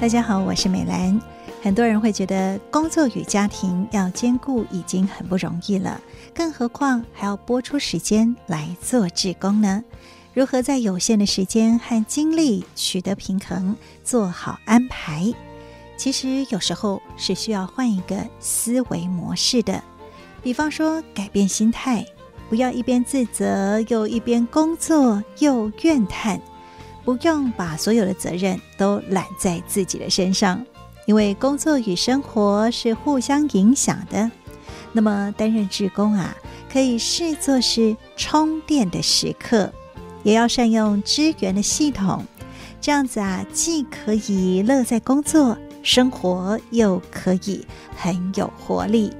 大家好，我是美兰。很多人会觉得工作与家庭要兼顾已经很不容易了，更何况还要拨出时间来做志工呢？如何在有限的时间和精力取得平衡，做好安排？其实有时候是需要换一个思维模式的。比方说，改变心态，不要一边自责又一边工作又怨叹。不用把所有的责任都揽在自己的身上，因为工作与生活是互相影响的。那么担任志工啊，可以视作是充电的时刻，也要善用支援的系统。这样子啊，既可以乐在工作，生活又可以很有活力。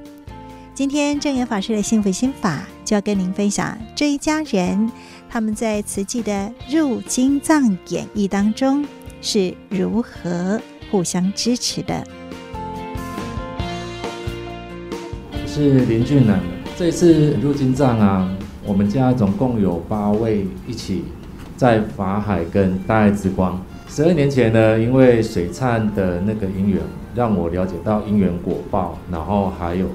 今天证严法师的幸福心法就要跟您分享这一家人。他们在慈济的入经藏演绎当中是如何互相支持的？我是林俊南。这次入经藏啊，我们家总共有八位一起在法海跟大爱之光。十二年前呢，因为水忏的那个因缘，让我了解到因缘果报，然后还有。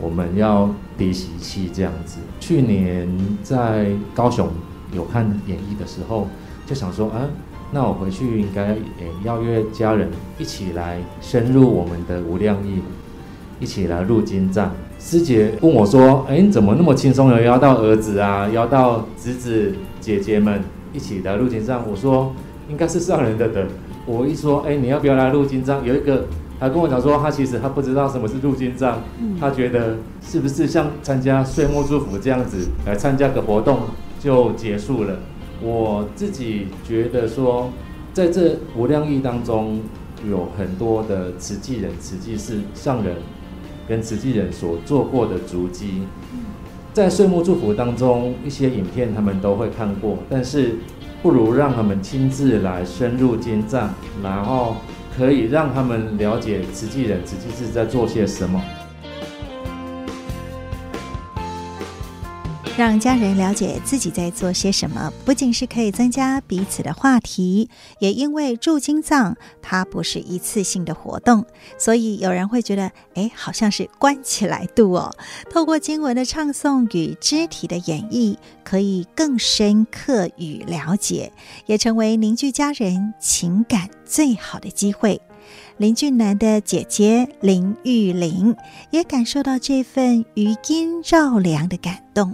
我们要叠习气这样子。去年在高雄有看演绎的时候，就想说，啊，那我回去应该也邀约家人一起来深入我们的无量义，一起来入金藏。师姐问我说，哎，你怎么那么轻松的邀到儿子啊，邀到侄子姐姐们一起来入金藏？我说，应该是上人的等。我一说，哎，你要不要来入金藏？有一个。他跟我讲说，他其实他不知道什么是入金账，他觉得是不是像参加岁末祝福这样子来参加个活动就结束了。我自己觉得说，在这无量义当中，有很多的慈济人、慈济是上人跟慈济人所做过的足迹，在岁末祝福当中，一些影片他们都会看过，但是不如让他们亲自来深入金藏，然后。可以让他们了解慈济人、慈济是在做些什么，让家人了解自己在做些什么，不仅是可以增加彼此的话题，也因为住金藏它不是一次性的活动，所以有人会觉得，哎，好像是关起来度哦。透过经文的唱诵与肢体的演绎，可以更深刻与了解，也成为凝聚家人情感最好的机会，林俊南的姐姐林玉玲也感受到这份余音绕梁的感动。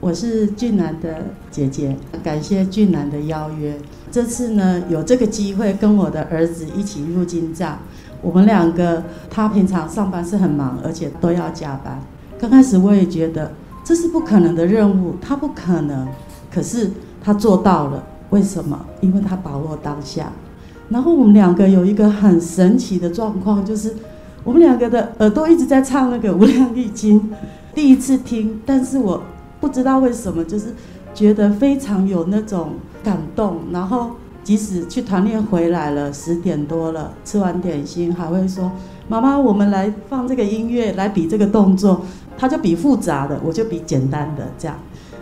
我是俊南的姐姐，感谢俊南的邀约。这次呢，有这个机会跟我的儿子一起入金藏。我们两个，他平常上班是很忙，而且都要加班。刚开始我也觉得这是不可能的任务，他不可能。可是他做到了，为什么？因为他把握当下。然后我们两个有一个很神奇的状况，就是我们两个的耳朵一直在唱那个《无量义经》，第一次听，但是我不知道为什么，就是觉得非常有那种感动。然后即使去团练回来了，十点多了，吃完点心还会说：“妈妈，我们来放这个音乐，来比这个动作。”他就比复杂的，我就比简单的这样。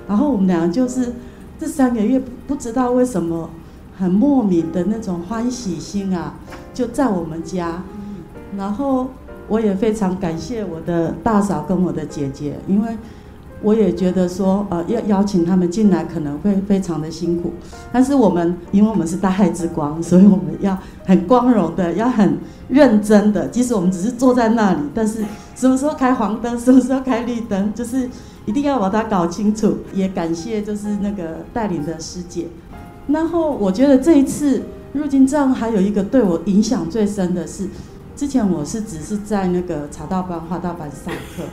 然后我们两个就是这三个月不知道为什么。很莫名的那种欢喜心啊，就在我们家。然后我也非常感谢我的大嫂跟我的姐姐，因为我也觉得说，呃，要邀请他们进来可能会非常的辛苦。但是我们，因为我们是大爱之光，所以我们要很光荣的，要很认真的。即使我们只是坐在那里，但是什么时候开黄灯，什么时候开绿灯，就是一定要把它搞清楚。也感谢就是那个带领的师姐。然后我觉得这一次入境藏还有一个对我影响最深的是，之前我是只是在那个茶道班、花道班上课，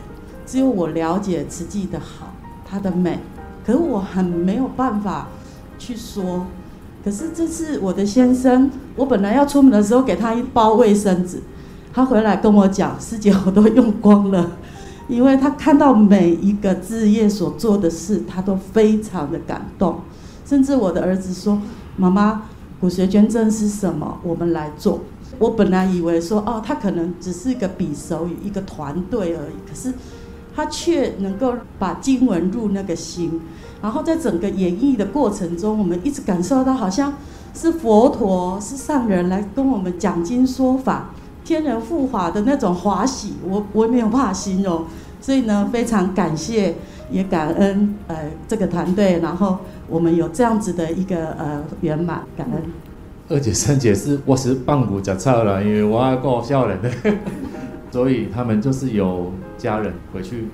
只有我了解慈济的好，它的美，可是我很没有办法去说。可是这次我的先生，我本来要出门的时候给他一包卫生纸，他回来跟我讲，师姐我都用光了，因为他看到每一个志业所做的事，他都非常的感动。甚至我的儿子说：“妈妈，骨髓捐赠是什么？我们来做。”我本来以为说：“哦，他可能只是一个比手语，一个团队而已。”可是他却能够把经文入那个心，然后在整个演绎的过程中，我们一直感受到好像是佛陀，是上人来跟我们讲经说法，天人护法的那种欢喜，我我没有办法形容。所以呢，非常感谢，也感恩呃这个团队，然后我们有这样子的一个呃圆满，感恩。二姐、三姐是我是棒骨脚臭了，因为我爱过笑人的，所以他们就是有家人回去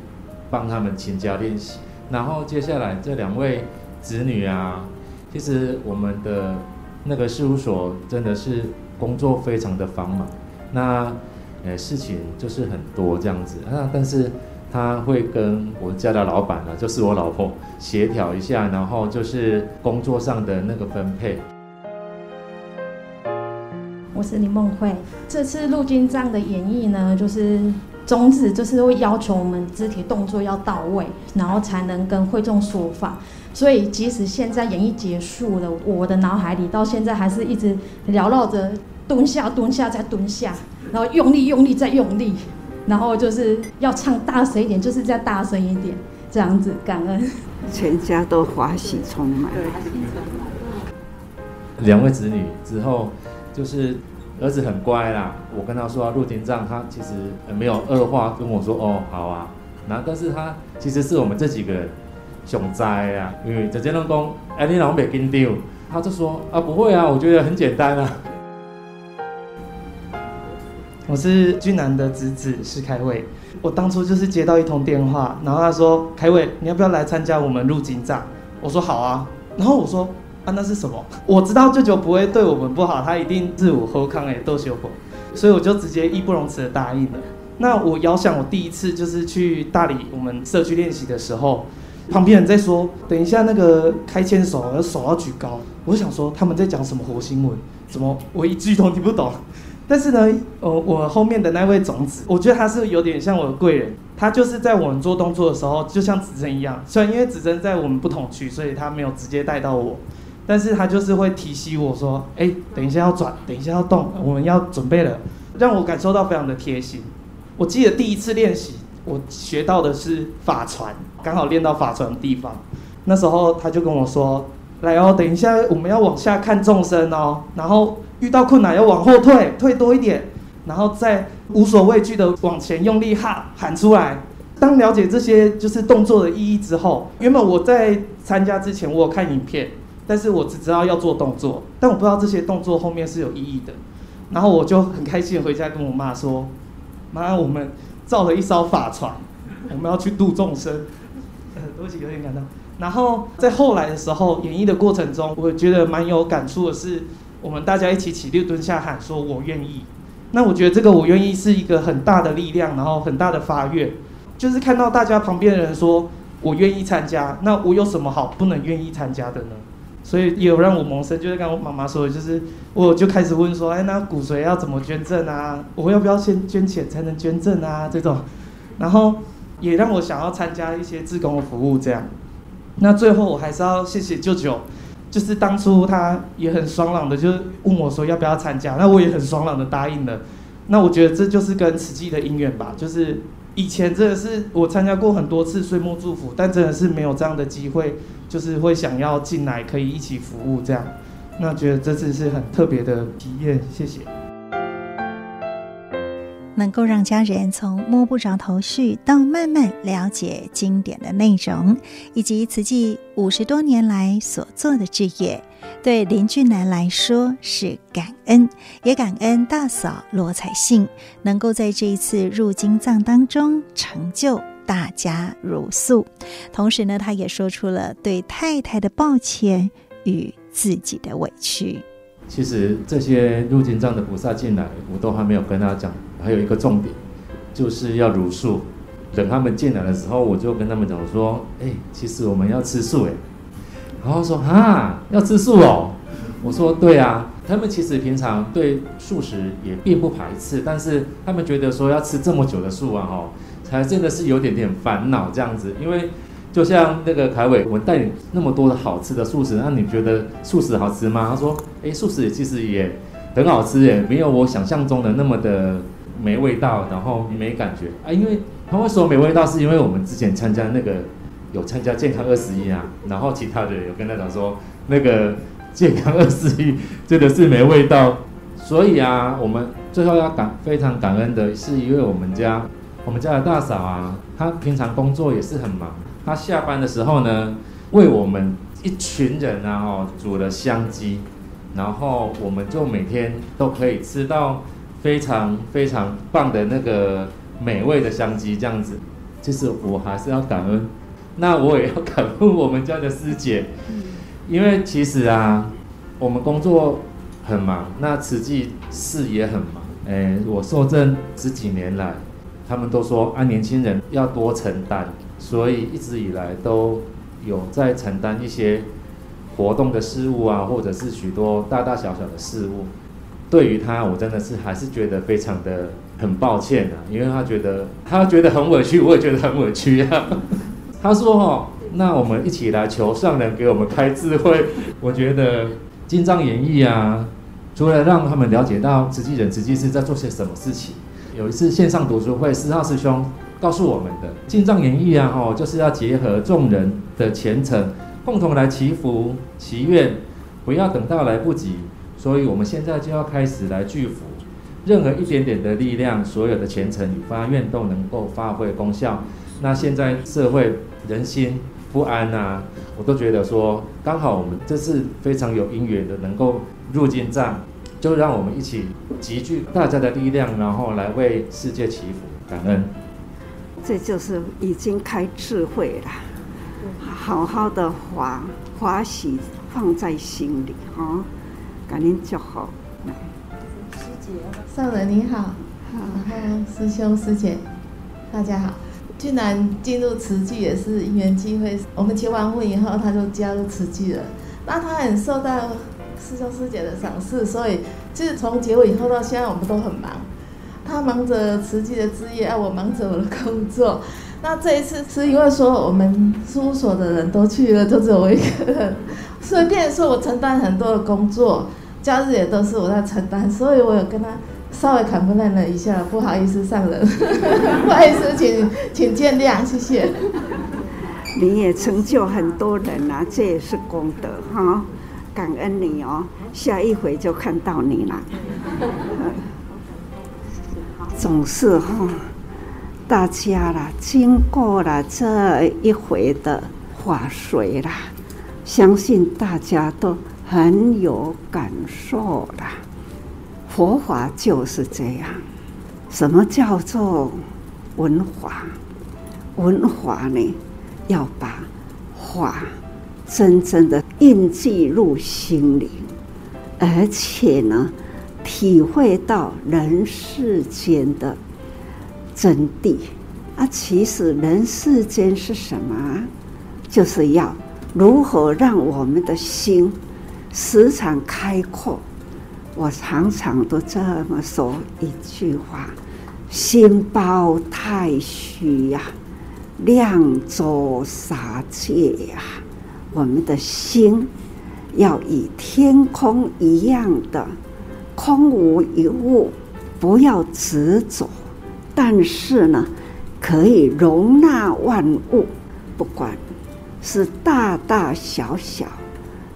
帮他们勤加练习。然后接下来这两位子女啊，其实我们的那个事务所真的是工作非常的繁忙，那呃事情就是很多这样子啊，但是他会跟我家的老板呢，就是我老婆协调一下，然后就是工作上的那个分配。我是林梦慧，这次入经藏的演绎呢，就是。宗旨就是会要求我们肢体动作要到位，然后才能跟会众说法。所以即使现在演绎结束了，我的脑海里到现在还是一直缭绕着蹲下、蹲下再蹲下，然后用力、用力再用力，然后就是要唱大声一点，就是再大声一点，这样子感恩。全家都欢喜充满。两位子女之后就是。儿子很乖啦，我跟他说要入经藏，他其实没有二话跟我说哦好啊，然后但是他其实是我们这几个熊灾啊，因为这些人讲哎你老没跟丢，他就说啊不会啊，我觉得很简单啊。我是俊男的侄子是开伟，我当初就是接到一通电话，然后他说开伟你要不要来参加我们入经藏？我说好啊，然后我说。那是什么？我知道舅舅不会对我们不好，他一定是我喝康诶都修过，所以我就直接义不容辞的答应了。那我遥想我第一次就是去大理我们社区练习的时候，旁边人在说，等一下那个开牵手要手要举高，我想说他们在讲什么活新闻，怎么我一句都听不懂。但是呢，呃，我后面的那位种子，我觉得他是有点像我的贵人，他就是在我们做动作的时候，就像指针一样，虽然因为指针在我们不同区，所以他没有直接带到我。但是他就是会提醒我说：“哎，等一下要转，等一下要动，我们要准备了。”让我感受到非常的贴心。我记得第一次练习，我学到的是法传，刚好练到法传的地方。那时候他就跟我说：“来哦，等一下我们要往下看众生哦，然后遇到困难要往后退，退多一点，然后再无所畏惧的往前用力哈喊出来。”当了解这些就是动作的意义之后，原本我在参加之前，我有看影片。但是我只知道要做动作，但我不知道这些动作后面是有意义的。然后我就很开心回家跟我妈说：“妈，我们造了一艘法船，我们要去度众生。”呃，对不起，有点感动。然后在后来的时候，演绎的过程中，我觉得蛮有感触的是，我们大家一起起立蹲下喊说“我愿意”。那我觉得这个“我愿意”是一个很大的力量，然后很大的发愿，就是看到大家旁边的人说“我愿意参加”，那我有什么好不能愿意参加的呢？所以也有让我萌生，就是跟我妈妈说的，就是我就开始问说，哎，那骨髓要怎么捐赠啊？我要不要先捐钱才能捐赠啊？这种，然后也让我想要参加一些志工的服务，这样。那最后我还是要谢谢舅舅，就是当初他也很爽朗的，就是问我说要不要参加，那我也很爽朗的答应了。那我觉得这就是跟慈济的因缘吧，就是。以前真的是我参加过很多次岁末祝福，但真的是没有这样的机会，就是会想要进来可以一起服务这样，那觉得这次是很特别的体验，谢谢。能够让家人从摸不着头绪到慢慢了解经典的内容，以及慈济五十多年来所做的志业，对林俊南来说是感恩，也感恩大嫂罗彩杏能够在这一次入经藏当中成就大家如素。同时呢，他也说出了对太太的抱歉与自己的委屈。其实这些入金藏的菩萨进来，我都还没有跟他讲。还有一个重点，就是要茹素。等他们进来的时候，我就跟他们讲说：“哎，其实我们要吃素哎。”然后说：“啊，要吃素哦。”我说：“对啊。”他们其实平常对素食也并不排斥，但是他们觉得说要吃这么久的素啊，哈，才真的是有点点烦恼这样子，因为。就像那个凯伟，我带你那么多的好吃的素食，那你觉得素食好吃吗？他说：“哎，素食其实也很好吃，耶，没有我想象中的那么的没味道，然后没感觉啊。因为他会说没味道，是因为我们之前参加那个有参加健康二十一啊，然后其他的有跟他讲说，那个健康二十一，真的是没味道。所以啊，我们最后要感非常感恩的是，因为我们家我们家的大嫂啊，她平常工作也是很忙，她下班的时候呢，为我们一群人啊哦煮了香鸡，然后我们就每天都可以吃到非常非常棒的那个美味的香鸡，这样子。其实我还是要感恩，那我也要感恩我们家的师姐，因为其实啊，我们工作。很忙，那慈济事也很忙。哎，我受证十几年来，他们都说啊，年轻人要多承担，所以一直以来都有在承担一些活动的事务啊，或者是许多大大小小的事务。对于他，我真的是还是觉得非常的很抱歉啊，因为他觉得他觉得很委屈，我也觉得很委屈啊。他说哦，那我们一起来求上人给我们开智慧。我觉得经藏演义啊。除了让他们了解到慈济人、慈济是在做些什么事情，有一次线上读书会，四号师兄告诉我们的《进藏演义》啊，吼，就是要结合众人的虔诚，共同来祈福祈愿，不要等到来不及。所以我们现在就要开始来聚福，任何一点点的力量，所有的虔诚与发愿都能够发挥功效。那现在社会人心不安啊，我都觉得说，刚好我们这次非常有因缘的，能够入进藏。就让我们一起集聚大家的力量，然后来为世界祈福，感恩。这就是已经开智慧了，好好的华华喜放在心里哈，感恩就好。师姐，上人你好，然后师兄师姐，大家好。俊男进入慈济也是因缘机会，我们结完婚以后，他就加入慈济了。那他很受到。师兄师姐的赏识，所以就是从结尾以后到现在，我们都很忙。他忙着慈济的事业，啊，我忙着我的工作。那这一次是因为说我们事务所的人都去了，就只有我一个人。顺便说，我承担很多的工作，假日也都是我在承担，所以我有跟他稍微坦白了一下，不好意思上人，不好意思，请请见谅，谢谢。你也成就很多人啊，这也是功德哈。感恩你哦，下一回就看到你了。总是哈，大家啦，经过了这一回的法水啦，相信大家都很有感受啦。佛法就是这样，什么叫做文法？文法呢，要把法。真正的印记入心灵，而且呢，体会到人世间的真谛啊！其实人世间是什么？就是要如何让我们的心时常开阔。我常常都这么说一句话：心包太虚呀，量周杀戒呀。我们的心要以天空一样的空无一物，不要执着，但是呢，可以容纳万物，不管是大大小小，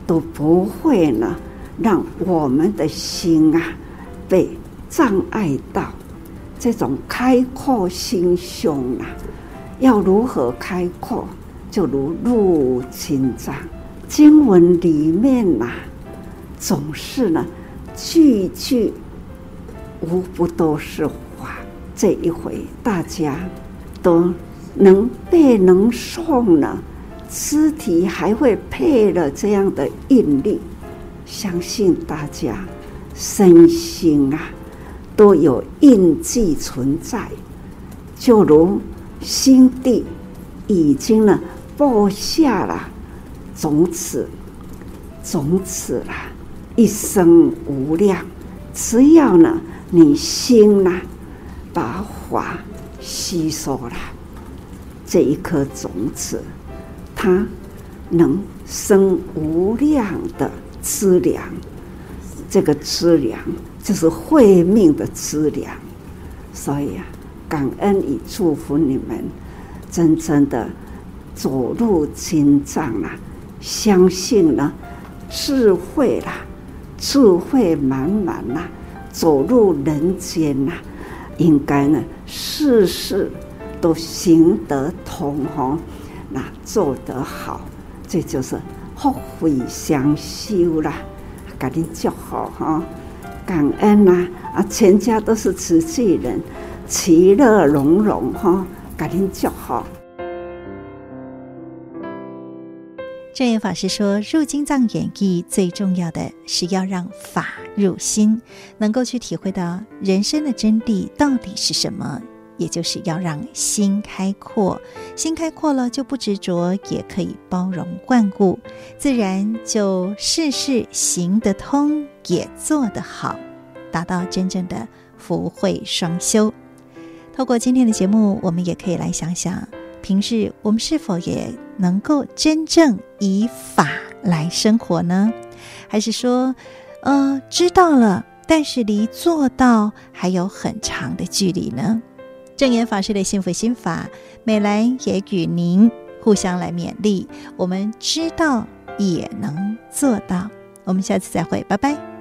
都不会呢让我们的心啊被障碍到。这种开阔心胸啊，要如何开阔？就如入经藏经文里面呐、总是呢句句无不都是话。这一回大家都能背能诵了，肢体还会配了这样的韵律，相信大家身心啊都有印记存在，就如心地已经呢。播下了种子，种子啦，一生无量。只要呢，你心呐，把法吸收了，这一颗种子，它能生无量的资粮。这个资粮就是慧命的资粮。所以啊，感恩与祝福你们，真正的。走入经藏啊，相信呢，智慧啦，智慧满满呐，走入人间呐，应该呢事事都行得通吼，那做得好，这就是福慧双修啦，给您祝福哈，感恩呐啊，全家都是慈济人，其乐融融哈，给您祝福。证严法师说：“入经藏演绎最重要的是要让法入心，能够去体会到人生的真谛到底是什么，也就是要让心开阔。心开阔了，就不执着，也可以包容万物，自然就事事行得通，也做得好，达到真正的福慧双修。透过今天的节目，我们也可以来想想。”平日我们是否也能够真正以法来生活呢？还是说，呃，知道了，但是离做到还有很长的距离呢？证严法师的幸福心法，美兰也与您互相来勉励，我们知道也能做到。我们下次再会，拜拜。